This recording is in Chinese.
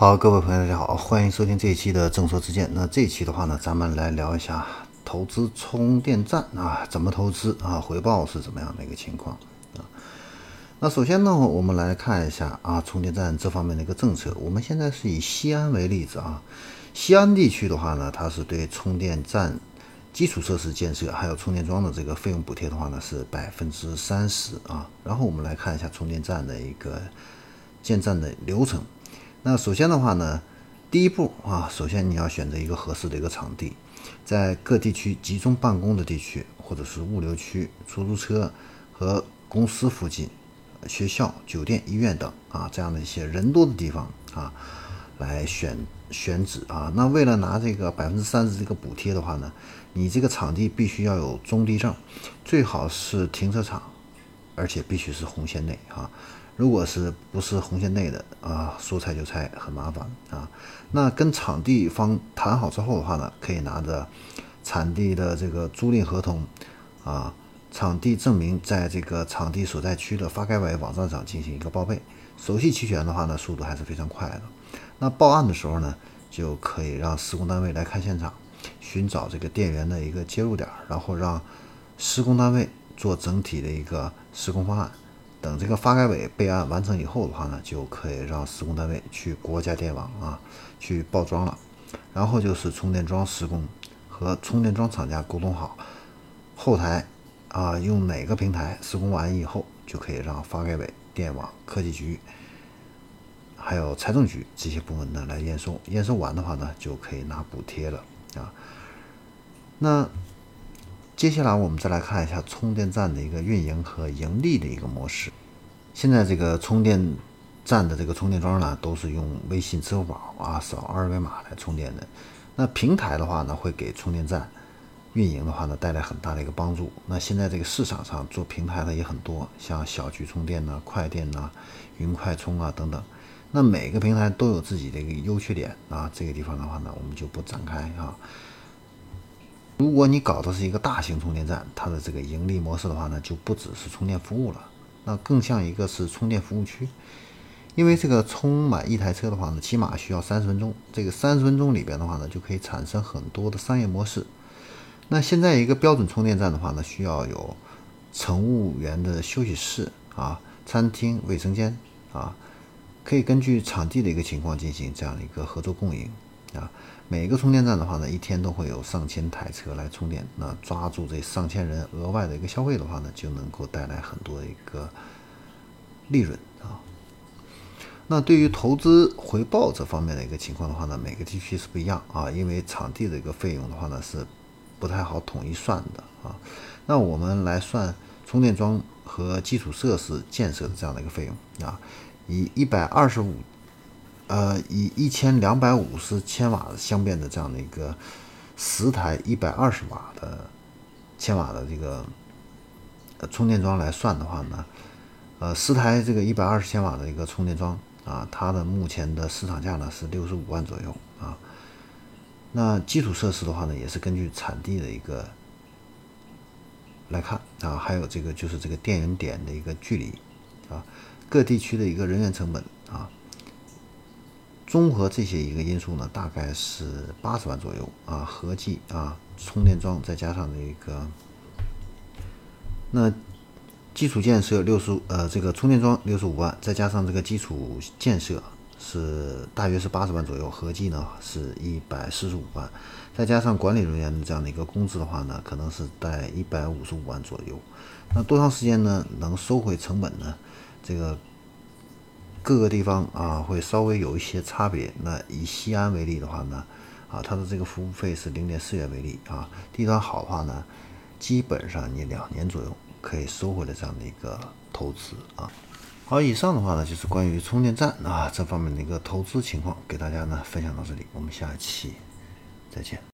好，各位朋友，大家好，欢迎收听这一期的正说之见。那这一期的话呢，咱们来聊一下投资充电站啊，怎么投资啊，回报是怎么样的一个情况啊？那首先呢，我们来看一下啊，充电站这方面的一个政策。我们现在是以西安为例子啊，西安地区的话呢，它是对充电站基础设施建设还有充电桩的这个费用补贴的话呢，是百分之三十啊。然后我们来看一下充电站的一个建站的流程。那首先的话呢，第一步啊，首先你要选择一个合适的一个场地，在各地区集中办公的地区，或者是物流区、出租车和公司附近、学校、酒店、医院等啊这样的一些人多的地方啊，来选选址啊。那为了拿这个百分之三十这个补贴的话呢，你这个场地必须要有中低证，最好是停车场，而且必须是红线内啊。如果是不是红线内的啊，说拆就拆很麻烦啊。那跟场地方谈好之后的话呢，可以拿着场地的这个租赁合同啊，场地证明在这个场地所在区的发改委网站上进行一个报备，手续齐全的话呢，速度还是非常快的。那报案的时候呢，就可以让施工单位来看现场，寻找这个电源的一个接入点，然后让施工单位做整体的一个施工方案。等这个发改委备案完成以后的话呢，就可以让施工单位去国家电网啊去报桩了。然后就是充电桩施工和充电桩厂家沟通好，后台啊用哪个平台施工完以后，就可以让发改委、电网、科技局还有财政局这些部门呢来验收。验收完的话呢，就可以拿补贴了啊。那。接下来我们再来看一下充电站的一个运营和盈利的一个模式。现在这个充电站的这个充电桩呢，都是用微信、支付宝啊扫二维码来充电的。那平台的话呢，会给充电站运营的话呢带来很大的一个帮助。那现在这个市场上做平台的也很多，像小区充电呐、快电呐、云快充啊等等。那每个平台都有自己的一个优缺点啊，这个地方的话呢，我们就不展开啊。如果你搞的是一个大型充电站，它的这个盈利模式的话呢，就不只是充电服务了，那更像一个是充电服务区。因为这个充满一台车的话呢，起码需要三十分钟，这个三十分钟里边的话呢，就可以产生很多的商业模式。那现在一个标准充电站的话呢，需要有乘务员的休息室啊、餐厅、卫生间啊，可以根据场地的一个情况进行这样的一个合作共赢。啊，每个充电站的话呢，一天都会有上千台车来充电。那抓住这上千人额外的一个消费的话呢，就能够带来很多的一个利润啊。那对于投资回报这方面的一个情况的话呢，每个地区是不一样啊，因为场地的一个费用的话呢是不太好统一算的啊。那我们来算充电桩和基础设施建设的这样的一个费用啊，以一百二十五。呃，以一千两百五十千瓦相变的这样的一个十台一百二十瓦的千瓦的这个充电桩来算的话呢，呃，十台这个一百二十千瓦的一个充电桩啊，它的目前的市场价呢是六十五万左右啊。那基础设施的话呢，也是根据产地的一个来看啊，还有这个就是这个电源点的一个距离啊，各地区的一个人员成本啊。综合这些一个因素呢，大概是八十万左右啊，合计啊，充电桩再加上这个，那基础建设六十呃，这个充电桩六十五万，再加上这个基础建设是大约是八十万左右，合计呢是一百四十五万，再加上管理人员的这样的一个工资的话呢，可能是在一百五十五万左右。那多长时间呢能收回成本呢？这个。各个地方啊会稍微有一些差别。那以西安为例的话呢，啊，它的这个服务费是零点四元为例啊，地段好的话呢，基本上你两年左右可以收回来这样的一个投资啊。好，以上的话呢就是关于充电站啊这方面的一个投资情况，给大家呢分享到这里，我们下期再见。